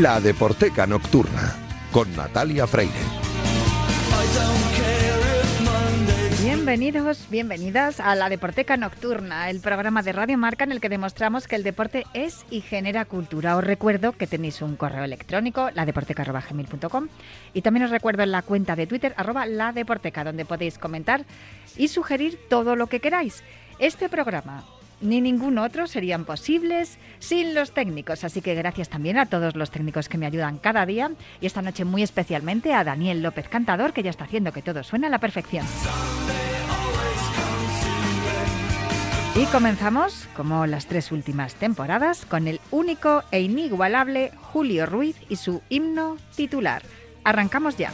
La Deporteca Nocturna, con Natalia Freire. Bienvenidos, bienvenidas a la Deporteca Nocturna, el programa de Radio Marca en el que demostramos que el deporte es y genera cultura. Os recuerdo que tenéis un correo electrónico, ladeporteca.gmail.com y también os recuerdo en la cuenta de Twitter, arroba ladeporteca, donde podéis comentar y sugerir todo lo que queráis. Este programa ni ningún otro serían posibles sin los técnicos. Así que gracias también a todos los técnicos que me ayudan cada día y esta noche muy especialmente a Daniel López Cantador, que ya está haciendo que todo suene a la perfección. Y comenzamos, como las tres últimas temporadas, con el único e inigualable Julio Ruiz y su himno titular. Arrancamos ya.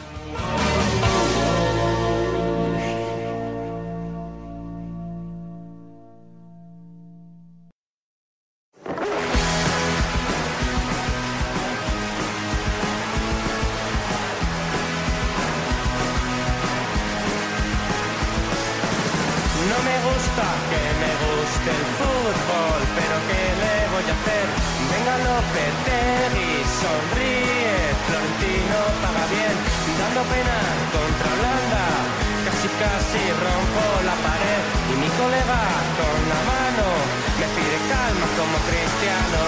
Como cristiano.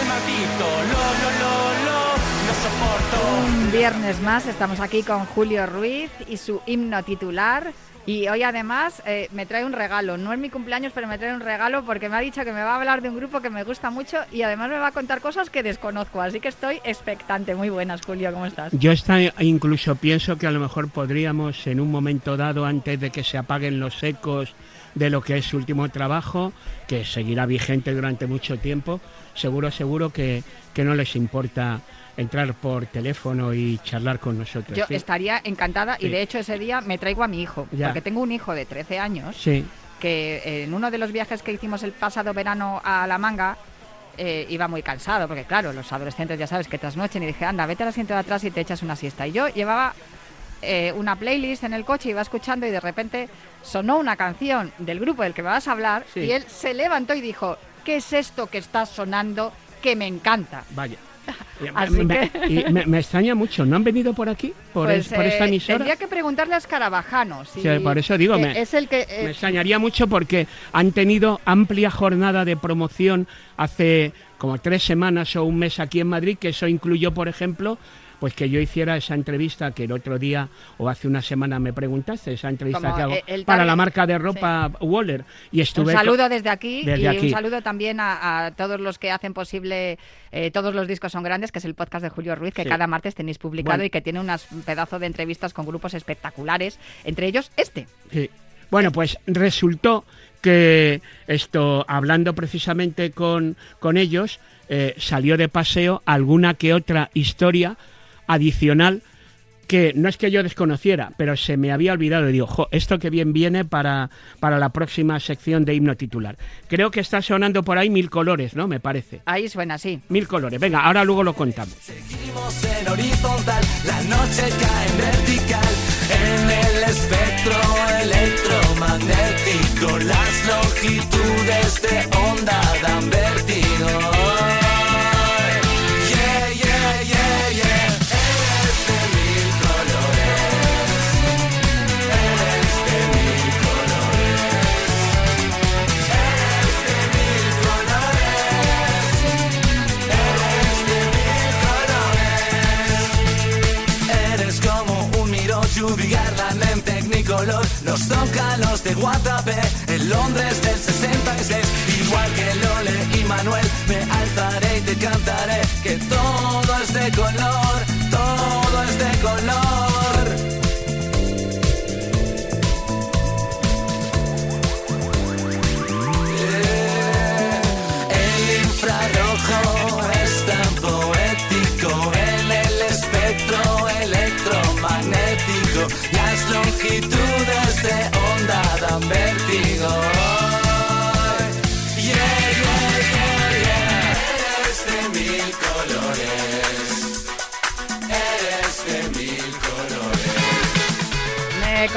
El maldito lo lo lo lo no soporto. Un viernes más estamos aquí con Julio Ruiz y su himno titular. Y hoy además eh, me trae un regalo. No es mi cumpleaños, pero me trae un regalo porque me ha dicho que me va a hablar de un grupo que me gusta mucho y además me va a contar cosas que desconozco. Así que estoy expectante. Muy buenas, Julio, ¿cómo estás? Yo está, incluso pienso que a lo mejor podríamos en un momento dado, antes de que se apaguen los ecos de lo que es su último trabajo, que seguirá vigente durante mucho tiempo, seguro, seguro que, que no les importa entrar por teléfono y charlar con nosotros. Yo ¿sí? estaría encantada y de hecho ese día me traigo a mi hijo, Ya. porque tengo un hijo de 13 años Sí, que en uno de los viajes que hicimos el pasado verano a La Manga eh, iba muy cansado, porque claro, los adolescentes ya sabes que trasnochen y dije, anda, vete al asiento de atrás y te echas una siesta. Y yo llevaba eh, una playlist en el coche, iba escuchando y de repente sonó una canción del grupo del que me vas a hablar Sí. y él se levantó y dijo, ¿qué es esto que está sonando que me encanta? vaya. Y Así me, que- y me- me extraña mucho, ¿no han venido por aquí? ¿Por, Pues, es- por esta eh, emisora? Tendría que preguntarle a Escarabajano. si- Sí, por eso digo, me- es el que... eh, Me extrañaría mucho porque han tenido amplia jornada de promoción hace como tres semanas o un mes aquí en Madrid, que eso incluyó, por ejemplo, pues que yo hiciera esa entrevista que el otro día o hace una semana me preguntaste, esa entrevista Como, que hago el para la marca de ropa Waller. Y estuve Un saludo desde aquí desde y aquí. un saludo también a, a todos los que hacen posible eh, Todos los discos son grandes, que es el podcast de Julio Ruiz, que Sí. cada martes tenéis publicado Bueno. y que tiene unas un pedazo de entrevistas con grupos espectaculares, entre ellos este. Sí. Bueno, pues resultó que esto, hablando precisamente con, con ellos, eh, salió de paseo alguna que otra historia adicional que no es que yo desconociera, pero se me había olvidado y digo, jo, esto que bien viene para, para la próxima sección de himno titular. Creo que está sonando por ahí mil colores, ¿no? Me parece. Ahí suena así. Mil colores. Venga, ahora luego lo contamos. Seguimos en horizontal, la noche cae en vertical, en el espectro electromagnético, las longitudes de onda dan. Los zócalos de Guatapé En Londres del 66 Igual que Lole y Manuel Me alzaré y te cantaré Que todo es de color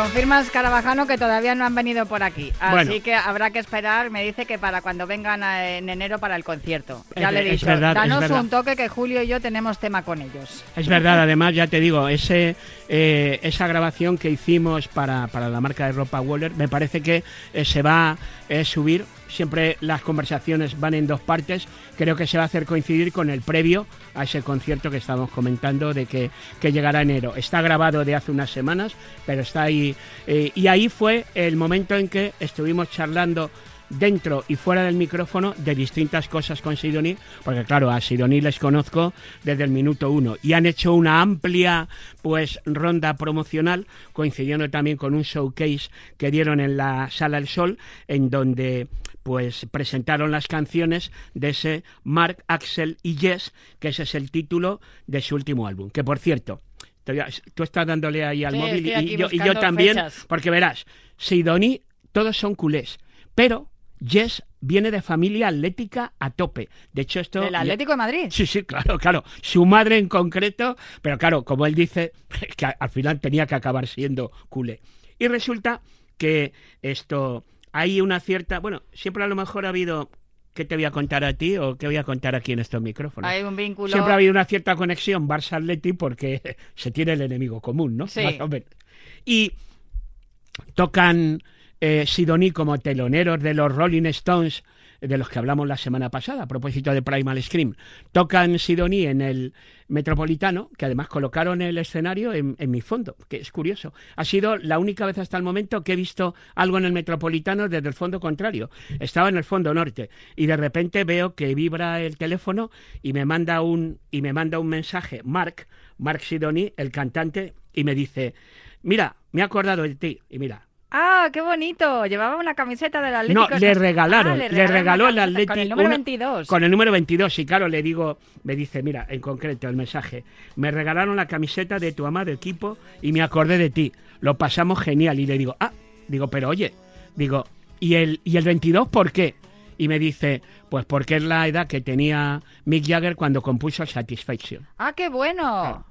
confirmas, Carabajano, que todavía no han venido por aquí. Así Bueno. que habrá que esperar. Me dice que para cuando vengan a- en enero para el concierto. Ya Es- le he dicho, verdad, es danos un toque que Julio y yo tenemos tema con ellos. Es verdad, además, ya te digo, ese, eh, esa grabación que hicimos para, para la marca de ropa Waller, me parece que eh, se va a subir. Siempre las conversaciones van en dos partes. Creo que se va a hacer coincidir con el previo a ese concierto que estábamos comentando de que, que llegará enero. Está grabado de hace unas semanas, pero está ahí. eh, y ahí fue el momento en que estuvimos charlando dentro y fuera del micrófono de distintas cosas con Sidoní, porque claro, a Sidoní les conozco desde el minuto uno y han hecho una amplia pues ronda promocional coincidiendo también con un showcase que dieron en la Sala El Sol en donde pues presentaron las canciones de ese Mark, Axel y Yes, que ese es el título de su último álbum, que por cierto, tú estás dándole ahí al Sí, móvil y yo, y yo también, fechas. porque verás, Sidoní, todos son culés, pero Jess viene de familia atlética a tope. De hecho, esto... ¿El Atlético de Madrid? Sí, sí, claro, claro. Su madre en concreto, pero claro, como él dice, que al final tenía que acabar siendo culé. Y resulta que esto, hay una cierta, bueno, siempre a lo mejor ha habido, ¿qué te voy a contar a ti o qué voy a contar aquí en estos micrófonos? Hay un vínculo. Siempre ha habido una cierta conexión Barça-Atleti porque se tiene el enemigo común, ¿no? Sí. Más o menos. Y tocan eh, Sidoní como teloneros de los Rolling Stones, de los que hablamos la semana pasada, a propósito de Primal Scream. Tocan Sidoní en el Metropolitano, que además colocaron el escenario en, en mi fondo, que es curioso. Ha sido la única vez hasta el momento que he visto algo en el Metropolitano desde el fondo contrario. Estaba en el fondo norte y de repente veo que vibra el teléfono y me manda un, y me manda un mensaje, Mark, Mark Sidoní, el cantante, y me dice, mira, me he acordado de ti. Y mira, ¡Ah, qué bonito! Llevaba una camiseta del Atlético. no, le regalaron, Ah, le, regalaron regaló el Atleti Con el número una- 22. Con el número 22, y claro, le digo, me dice, mira, en concreto el mensaje, me regalaron la camiseta de tu amado equipo y me acordé de ti, lo pasamos genial y le digo, ah, digo, pero oye, digo, ¿y el, y el 22 por qué? Y me dice, pues porque es la edad que tenía Mick Jagger cuando compuso Satisfaction. ¡Ah, qué bueno!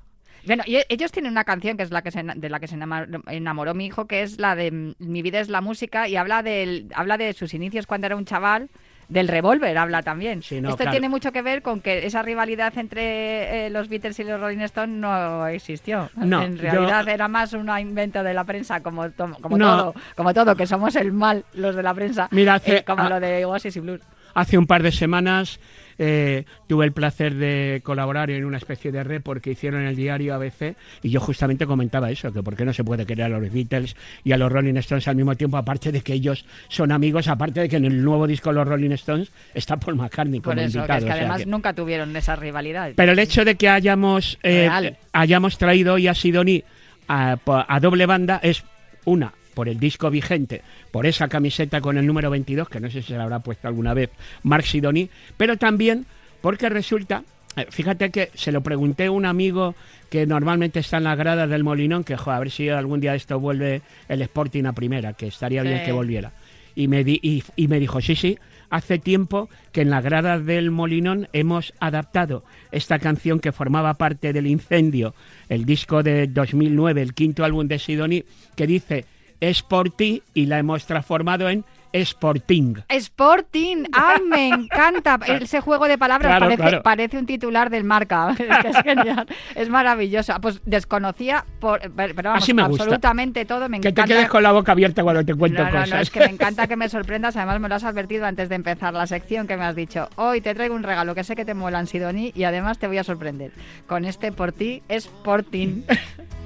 Bueno, y e- ellos tienen una canción que es la que se, de la que se enamor- enamoró mi hijo, que es la de Mi vida es la música, y habla, del, habla de sus inicios cuando era un chaval, del revólver habla también. Sí, no, Esto claro. tiene mucho que ver con que esa rivalidad entre eh, los Beatles y los Rolling Stones no existió. No, en yo- realidad era más un invento de la prensa, como, to- como No. todo, como todo, que somos el mal los de la prensa, Mira, hace- eh, como ah, lo de Oasis y Blues. Hace un par de semanas eh, tuve el placer de colaborar en una especie de report que hicieron en el diario ABC y yo justamente comentaba eso, que por qué no se puede querer a los Beatles y a los Rolling Stones al mismo tiempo, aparte de que ellos son amigos, aparte de que en el nuevo disco de los Rolling Stones está Paul McCartney como Por eso, que invitado. es que o sea además que- nunca tuvieron esa rivalidad. Pero el hecho de que hayamos, eh, hayamos traído hoy a Sidoní a, a doble banda es una, por el disco vigente, por esa camiseta con el número 22, que no sé si se la habrá puesto alguna vez Mark Sidoní, pero también porque resulta, eh, fíjate que se lo pregunté a un amigo que normalmente está en la grada del Molinón, que jo, a ver si algún día esto vuelve el Sporting a primera, que estaría bien que volviera. Y me, di- y, y me dijo, sí, sí, hace tiempo que en la grada del Molinón hemos adaptado esta canción que formaba parte del Incendio, el disco de 2009, el quinto álbum de Sidoní, que dice Es por ti y la hemos transformado en Sporting. Sporting, ¡ay, me encanta! Ese juego de palabras Claro, parece, claro. parece un titular del marca. Es, que es genial, es maravilloso. Pues desconocía, por, pero pero vamos, Así me gusta. absolutamente todo. Me Que te encanta. quedes con la boca abierta cuando te cuento no, no, cosas. no, es que me encanta que me sorprendas. Además, me lo has advertido antes de empezar la sección que me has dicho. Hoy te traigo un regalo que sé que te molan, Sidoní, y además te voy a sorprender. Con este por ti, Sporting.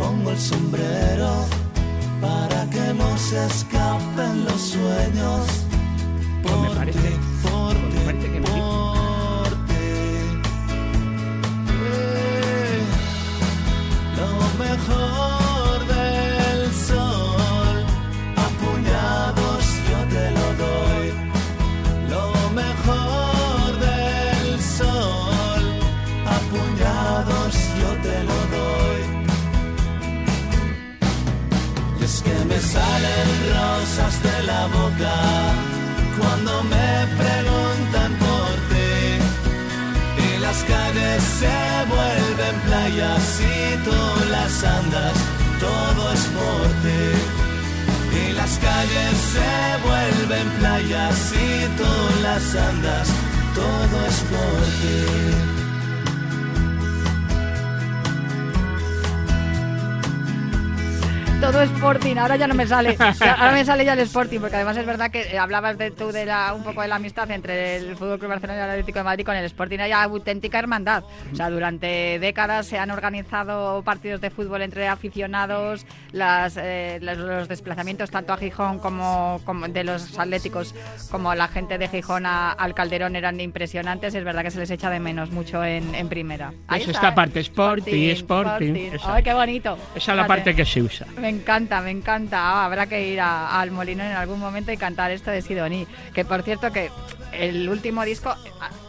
pongo el sombrero para que no se escapen los sueños. Pues me Por parece- ti, por pues me ti, parece que me por ti. Eh, Lo mejor de la boca cuando me preguntan por ti. Y las calles se vuelven playa playas y tú las andas, todo es por ti. Y las calles se vuelven playas y tú las andas, todo es por ti. Todo Sporting, ahora ya no me sale. Ahora me sale ya el Sporting, porque además es verdad que eh, hablabas de tú de la, un poco de la amistad entre el Fútbol Club Barcelona y el Atlético de Madrid con el Sporting. Hay auténtica hermandad. O sea, durante décadas se han organizado partidos de fútbol entre aficionados, las, eh, los, los desplazamientos tanto a Gijón como, como de los atléticos como la gente de Gijón a- al Calderón eran impresionantes. Es verdad que se les echa de menos mucho en, en primera. Ahí Es está, esta parte, Sporting, Sporting, esa. Ay, qué bonito. Esa es la parte que se usa. Me encanta, me encanta. Ah, habrá que ir al Molino en algún momento y cantar esto de Sidoní. Que por cierto que el último disco,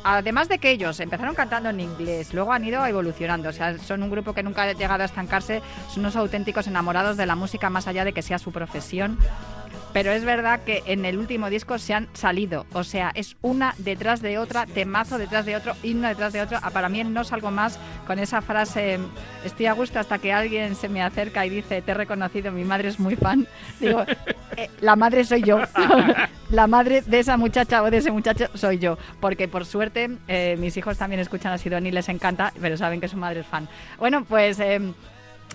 además de que ellos empezaron cantando en inglés, luego han ido evolucionando. O sea, son un grupo que nunca ha llegado a estancarse, son unos auténticos enamorados de la música más allá de que sea su profesión. Pero es verdad que en el último disco se han salido. O sea, es una detrás de otra, temazo detrás de otro, himno detrás de otro. Ah, Para mí no salgo más con esa frase, estoy a gusto hasta que alguien se me acerca y dice, te he reconocido, mi madre es muy fan. Digo, "Eh, la madre soy yo. la madre de esa muchacha o de ese muchacho soy yo. Porque por suerte eh, mis hijos también escuchan a Sidoni y les encanta, pero saben que su madre es fan. Bueno, pues... em,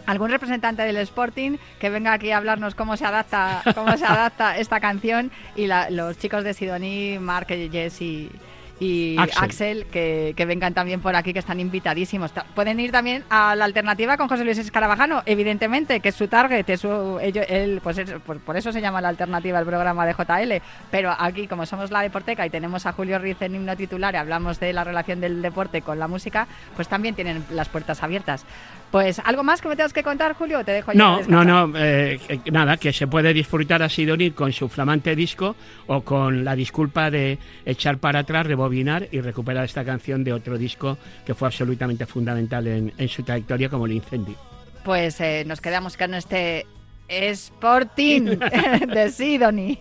algún representante del Sporting que venga aquí a hablarnos cómo se adapta cómo se adapta esta canción y la- los chicos de Sidoní, Mark, Jess y, y Axel. Axel, que, que vengan también por aquí, que están invitadísimos. Ta- Pueden ir también a la alternativa con José Luis Escarabajano, evidentemente, que es su target, es su, ello- él, pues es- por, por eso se llama la alternativa el programa de JL. Pero aquí, como somos la Deporteca y tenemos a Julio Riz en himno titular y hablamos de la relación del deporte con la música, pues también tienen las puertas abiertas. Pues, ¿algo más que me tengas que contar, Julio? o Te dejo ya No, no, no, eh, eh, nada, que se puede disfrutar a Sidoní con su flamante disco o con la disculpa de echar para atrás, rebobinar y recuperar esta canción de otro disco que fue absolutamente fundamental en, en su trayectoria como el incendio. Pues eh, nos quedamos con este Sporting de Sidoní.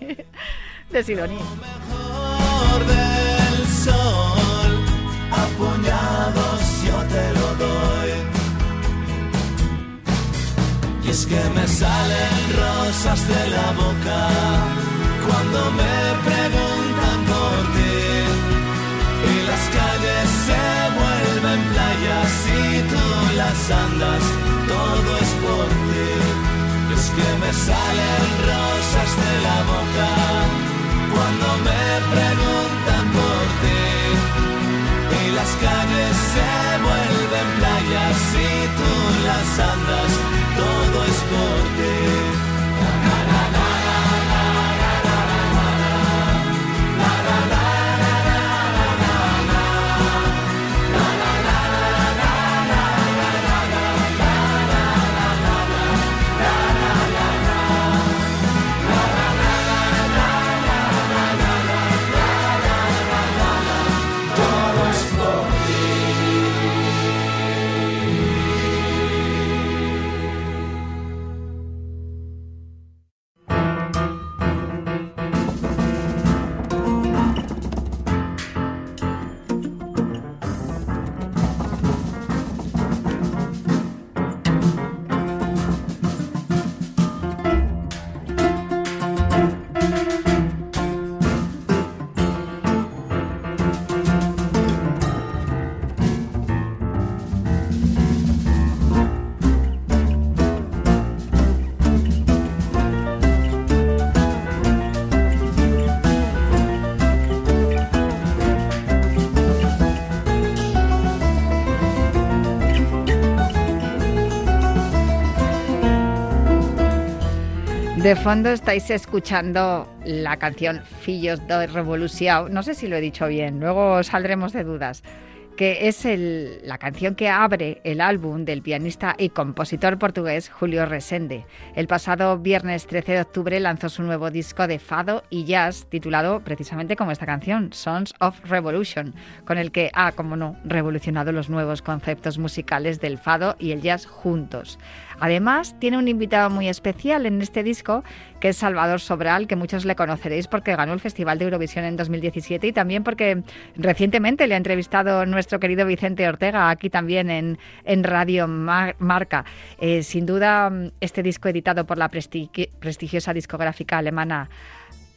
De Sidoní. mejor del sol, Y es que me salen rosas de la boca cuando me preguntan por ti. Y las calles se vuelven playas y tú las andas, todo es por ti. Y es que me salen rosas De fondo estáis escuchando la canción Fillos de Revolución. No sé si lo he dicho bien, luego saldremos de dudas. Que es la canción que abre el álbum del pianista y compositor portugués Julio Resende. El pasado viernes 13 de octubre lanzó su nuevo disco de fado y jazz titulado precisamente como esta canción, Sons of Revolution, con el que ha, como no, revolucionado los nuevos conceptos musicales del fado y el jazz juntos. Además, tiene un invitado muy especial en este disco, que es Salvador Sobral, que muchos le conoceréis porque ganó el Festival de Eurovisión en 2017 y también porque recientemente le ha entrevistado nuestro querido Vicente Ortega aquí también en, en Radio Marca. Eh, sin duda, este disco editado por la prestigiosa discográfica alemana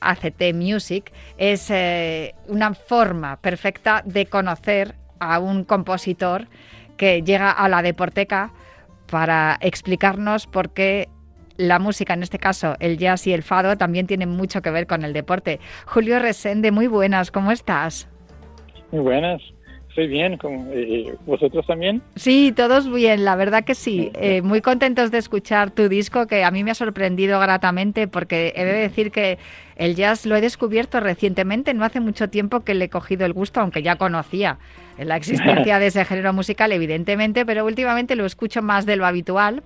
ACT Music es eh, una forma perfecta de conocer a un compositor que llega a la Deporteca para explicarnos por qué la música, en este caso el jazz y el fado, también tienen mucho que ver con el deporte. Julio Resende, muy buenas, ¿cómo estás? Muy buenas. Estoy bien, como, eh, ¿vosotros también? Sí, todos bien, la verdad que sí. Eh, muy contentos de escuchar tu disco, que a mí me ha sorprendido gratamente, porque he de decir que el jazz lo he descubierto recientemente, no hace mucho tiempo que le he cogido el gusto, aunque ya conocía la existencia de ese género musical, evidentemente, pero últimamente lo escucho más de lo habitual,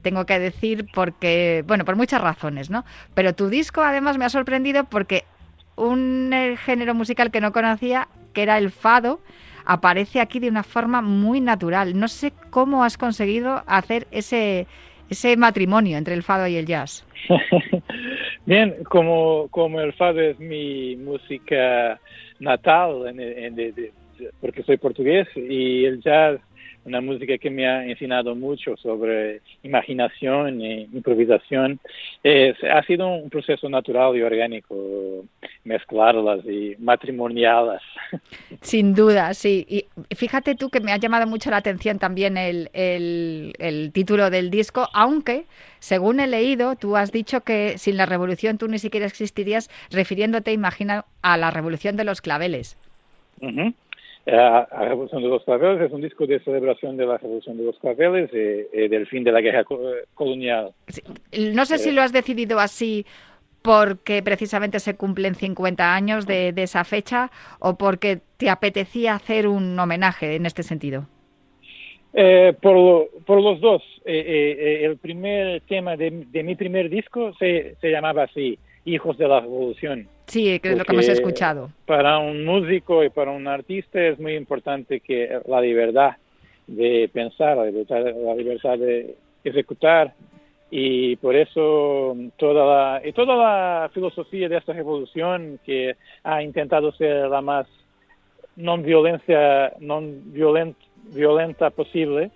tengo que decir, porque, bueno, por muchas razones, ¿no? Pero tu disco además me ha sorprendido porque un eh, género musical que no conocía, que era el fado, aparece aquí de una forma muy natural. No sé cómo has conseguido hacer ese, ese matrimonio entre el fado y el jazz. Bien, como, como el fado es mi música natal, porque soy portugués, y el jazz una música que me ha enseñado mucho sobre imaginación e improvisación. ha sido un proceso natural y orgánico mezclarlas y matrimoniarlas. Sin duda, sí. Y fíjate tú que me ha llamado mucho la atención también el, el título del disco, aunque, según he leído, tú has dicho que sin la revolución tú ni siquiera existirías, refiriéndote, imagina, a la revolución de los claveles. La Revolución de los Claveles es un disco de celebración de la Revolución de los Claveles y, del fin de la guerra colonial. No sé si lo has decidido así porque precisamente se cumplen 50 años de, esa fecha o porque te apetecía hacer un homenaje en este sentido. Eh, por, por, los dos. Eh, eh, el primer tema de, mi primer disco se, se llamaba así, Hijos de la Revolución. Sí, que es lo que hemos escuchado. Para un músico y para un artista es muy importante que la libertad de pensar, la libertad, de ejecutar y por eso toda la, y toda la filosofía de esta revolución que ha intentado ser la más no violencia non violenta posible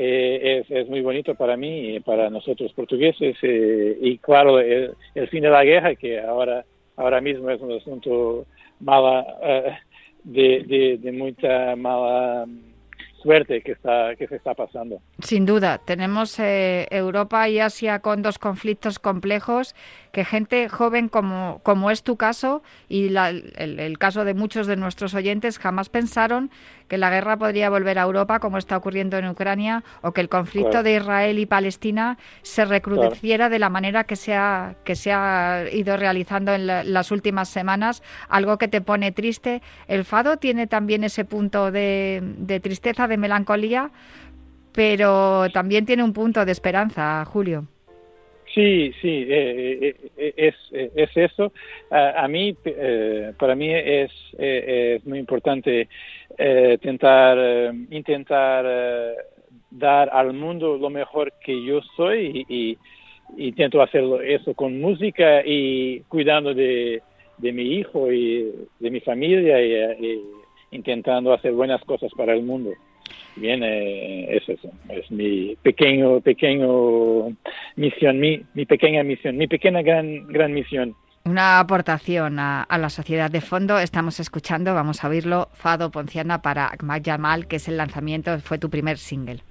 eh, es, es, muy bonito para mí y para nosotros portugueses eh, y claro el, fin de la guerra que ahora ahora mismo es un asunto mala eh, de, de, de, mucha mala suerte que está que se está pasando. Sin duda, tenemos eh, Europa y Asia con dos conflictos complejos que gente joven como, como es tu caso y el, caso de muchos de nuestros oyentes jamás pensaron que la guerra podría volver a Europa como está ocurriendo en Ucrania o que el conflicto de Israel y Palestina se recrudeciera de la manera que se ha, que se ha ido realizando en las últimas semanas, algo que te pone triste. El fado tiene también ese punto de, de tristeza, de melancolía, pero también tiene un punto de esperanza, Julio. Sí, sí, eh, eh, eh, es, es eso. A, mí, para mí es, es muy importante intentar, dar al mundo lo mejor que yo soy y, intento hacer eso con música y cuidando de, de mi hijo y de mi familia y intentando hacer buenas cosas para el mundo. Bien, eh, es eso, es mi pequeño, pequeño misión, mi, mi pequeña misión, mi pequeña gran, gran misión. Una aportación a, la sociedad de fondo. Estamos escuchando, vamos a oírlo, Fado Ponciana para Ahmad Jamal, que es el lanzamiento, fue tu primer single.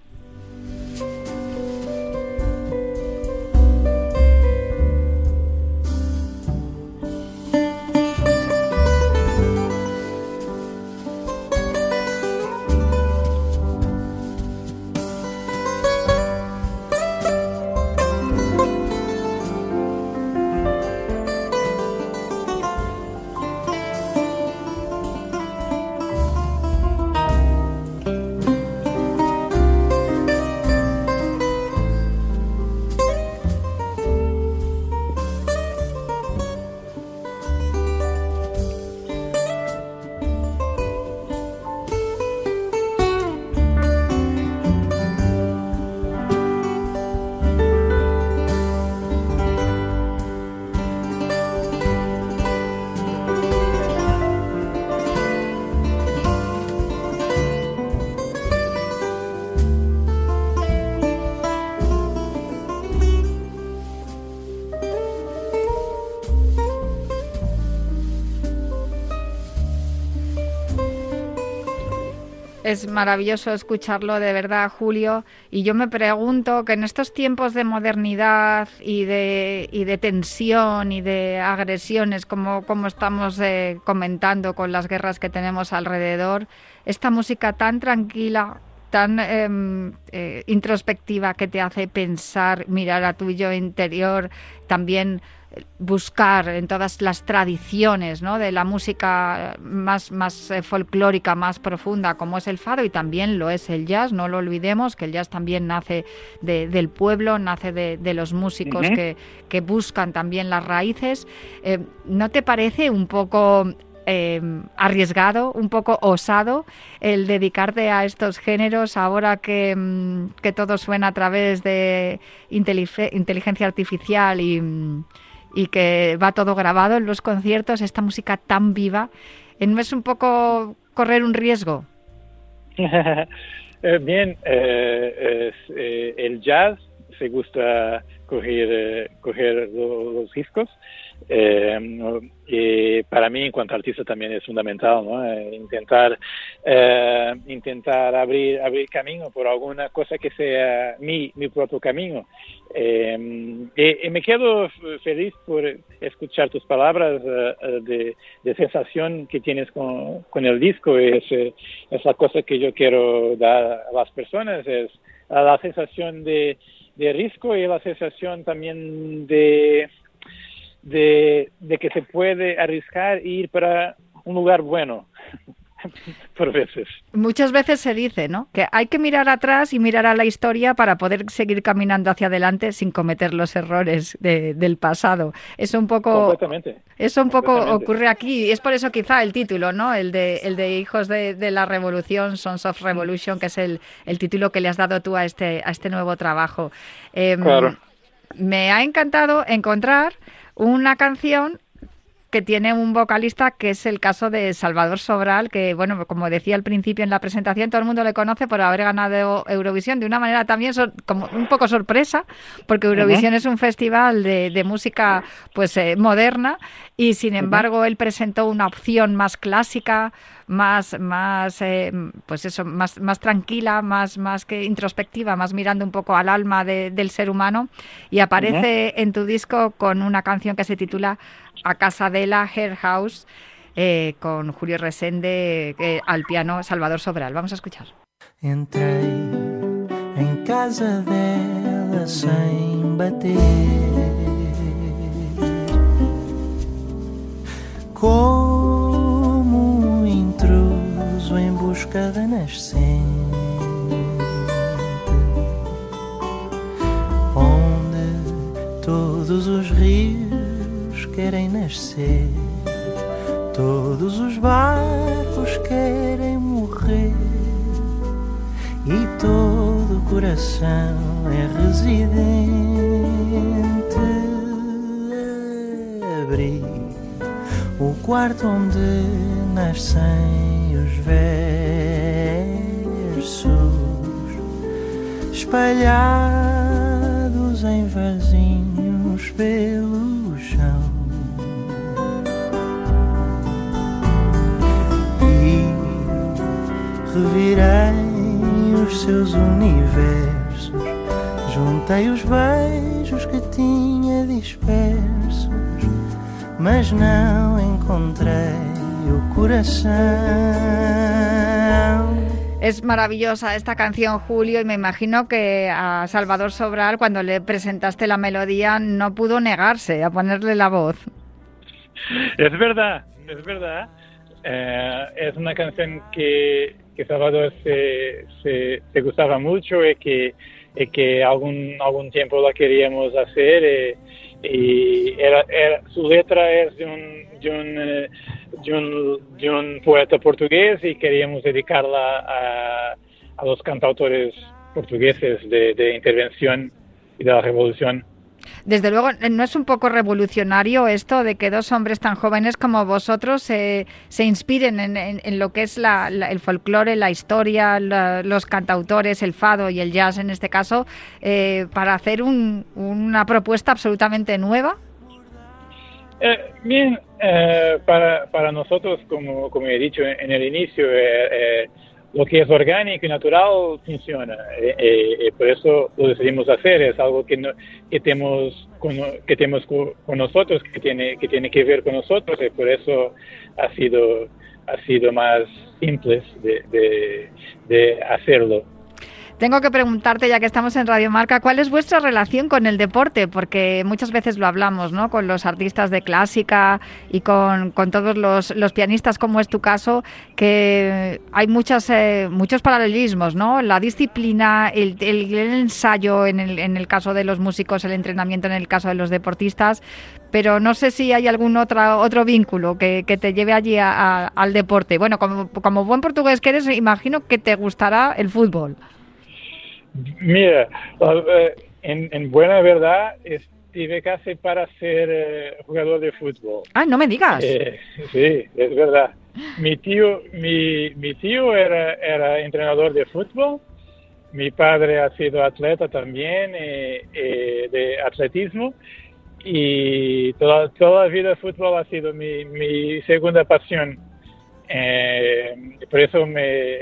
Es maravilloso escucharlo de verdad, Julio. Y yo me pregunto que en estos tiempos de modernidad y de, y de tensión y de agresiones, como, como estamos eh, comentando con las guerras que tenemos alrededor, esta música tan tranquila, tan em, eh, introspectiva que te hace pensar, mirar a tu yo interior, también buscar en todas las tradiciones ¿no? de la música más, más eh, folclórica, más profunda, como es el fado y también lo es el jazz, no lo olvidemos, que el jazz también nace del pueblo, nace de, los músicos que, que, buscan también las raíces. Eh, ¿No te parece un poco eh, arriesgado, un poco osado el dedicarte a estos géneros ahora que, mm, que todo suena a través de inteligencia artificial y, mm, y que va todo grabado en los conciertos, esta música tan viva, ¿no es un poco correr un riesgo? Eh, bien, eh, eh, el jazz se gusta coger, coger los discos eh, y para mí, en cuanto artista, también es fundamental ¿no? Eh, intentar, eh, intentar abrir, abrir camino por alguna cosa que sea mi, mi propio camino. y, me quedo feliz por escuchar tus palabras de, de, sensación que tienes con, con el disco. Es, es la cosa que yo quiero dar a las personas, es la sensación de, de risco y la sensación también de de, que se puede arriesgar e ir para un lugar bueno. por veces. Muchas veces se dice, ¿no? Que hay que mirar atrás y mirar a la historia para poder seguir caminando hacia adelante sin cometer los errores del pasado. Eso un poco, eso un poco ocurre aquí y es por eso quizá el título, ¿no? El de, el de Hijos de, la Revolución, Sons of Revolution, que es el, el, título que le has dado tú a este, a este nuevo trabajo. Em, me ha encantado encontrar una canción que tiene un vocalista que es el caso de Salvador Sobral, que, bueno, como decía al principio en la presentación, todo el mundo le conoce por haber ganado Eurovisión de una manera también como un poco sorpresa, porque Eurovisión es un festival de, música pues eh, moderna y sin embargo él presentó una opción más clásica, más, más eh, pues eso, más, más tranquila, más, más que introspectiva, más mirando un poco al alma del ser humano y aparece en tu disco con una canción que se titula A Casa de la Hair House eh, con Julio Resende eh, al piano Salvador Sobral. Vamos a escuchar. Entré en casa bater busca da nascente, onde todos os rios querem nascer, todos os barcos querem morrer. E todo coração é residente. Abrir o quarto onde nascem os versos espalhados em vasinhos pelo chão. E revirei os seus universos, juntei os beijos que tinha dispersos mas não encontrei o coração. Es maravillosa esta canción, Julio, y me imagino que a Salvador Sobral, cuando le presentaste la melodía, no pudo negarse a ponerle la voz. Es verdad, es verdad. Eh, es una canción que, que Salvador se, se, gustaba mucho y que, y que algún, algún tiempo la queríamos hacer. Eh, y era, su letra es de un, de un, eh, de un, de un poeta portugués y queríamos dedicarla a, a los cantautores portugueses de, de intervención y de la revolución. Desde luego, ¿no es un poco revolucionario esto de que dos hombres tan jóvenes como vosotros se inspiren en, lo que es el folclore, la historia, los cantautores, el fado y el jazz en este caso, eh, para hacer una propuesta absolutamente nueva? Eh, bien, eh, para, para nosotros, como, como he dicho en, el inicio, lo que es orgánico y natural funciona. Eh, eh, eh, por eso lo decidimos hacer. Es algo que, no, que tenemos, con, que tenemos con, nosotros, que tiene, que tiene que ver con nosotros, y por eso ha sido, ha sido más simple de, de hacerlo. Tengo que preguntarte, ya que estamos en Radio Marca, ¿cuál es vuestra relación con el deporte? Porque muchas veces lo hablamos, ¿no? Con los artistas de clásica y con, todos los, pianistas, como es tu caso, que hay muchas, eh, muchos paralelismos, ¿no? La disciplina, el, el, ensayo en el, en el caso de los músicos, el entrenamiento en el caso de los deportistas, pero no sé si hay algún otro, otro vínculo que, te lleve allí al deporte. Bueno, como buen portugués que eres, imagino que te gustará el fútbol. Mira, en, en, buena verdad, estuve casi para ser uh, jugador de fútbol. Ah, no me digas. Eh, sí, es verdad. Mi tío, mi, mi tío era, era entrenador de fútbol. Mi padre ha sido atleta también eh, eh, de atletismo y toda, toda la vida el fútbol ha sido mi, mi segunda pasión. Eh, por eso me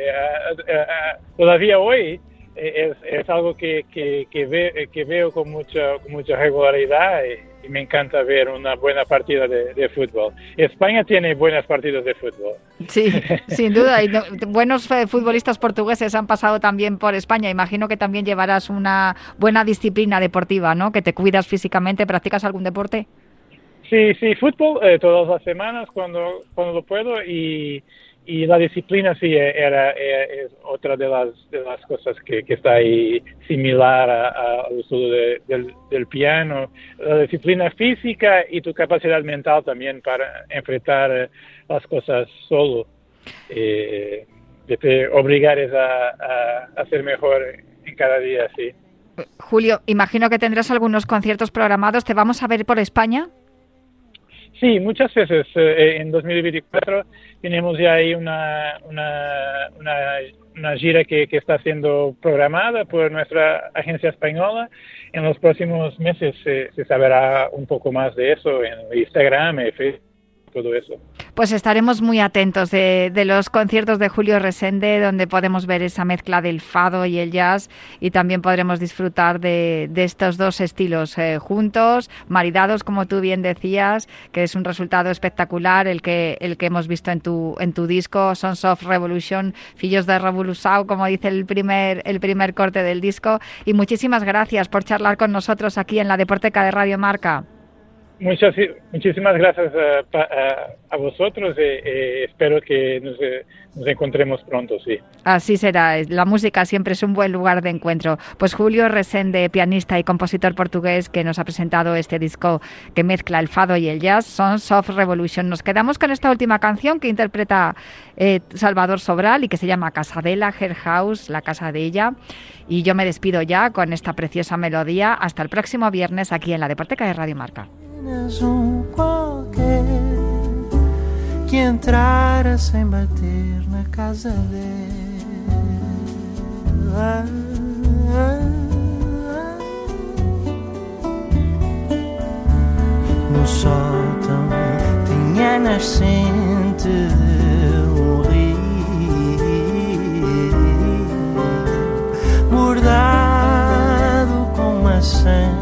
todavía hoy es, es algo que, que, que, ve, que, veo con mucha, con mucha regularidad y, y, me encanta ver una buena partida de, de, fútbol. España tiene buenas partidas de fútbol. Sí, sin duda. Y no, buenos eh, futbolistas portugueses han pasado también por España. Imagino que también llevarás una buena disciplina deportiva, ¿no? Que te cuidas físicamente. ¿Practicas algún deporte? Sí, sí, fútbol eh, todas las semanas cuando, cuando lo puedo y y la disciplina sí era, era, es otra de las, de las cosas que, está ahí similar al de, del, piano. La disciplina física y tu capacidad mental también para enfrentar las cosas solo. Eh, te obligares a, a, a ser mejor en cada día, sí. Julio, imagino que tendrás algunos conciertos programados. ¿Te vamos a ver por España? Sí, muchas veces eh, en 2024 tenemos ya ahí una, una, una, una gira que, que, está siendo programada por nuestra agencia española. En los próximos meses se, se sabrá un poco más de eso en Instagram, en Facebook todo eso. Pues estaremos muy atentos de, los conciertos de Julio Resende, donde podemos ver esa mezcla del fado y el jazz, y también podremos disfrutar de, estos dos estilos eh, juntos, maridados, como tú bien decías, que es un resultado espectacular el que, el que hemos visto en tu, en tu disco, Sons of Revolution, Fillos de Revolução, como dice el primer, el primer corte del disco. Y muchísimas gracias por charlar con nosotros aquí en la Deporteca de Radio Marca. Muchas, muchísimas gracias a, a, a vosotros y, y, espero que nos, nos, encontremos pronto, sí. Así será, la música siempre es un buen lugar de encuentro. Pues Julio Resende, pianista y compositor portugués que nos ha presentado este disco que mezcla el fado y el jazz, Sons of Revolution. Nos quedamos con esta última canción que interpreta eh, Salvador Sobral y que se llama Casadela, Her House, la casa de ella. Y yo me despido ya con esta preciosa melodía. Hasta el próximo viernes aquí en la Deporteca de Radio Marca. apenas um qualquer que entrara sem bater na casa dele. No sótão tinha nascente um rio bordado com maçã.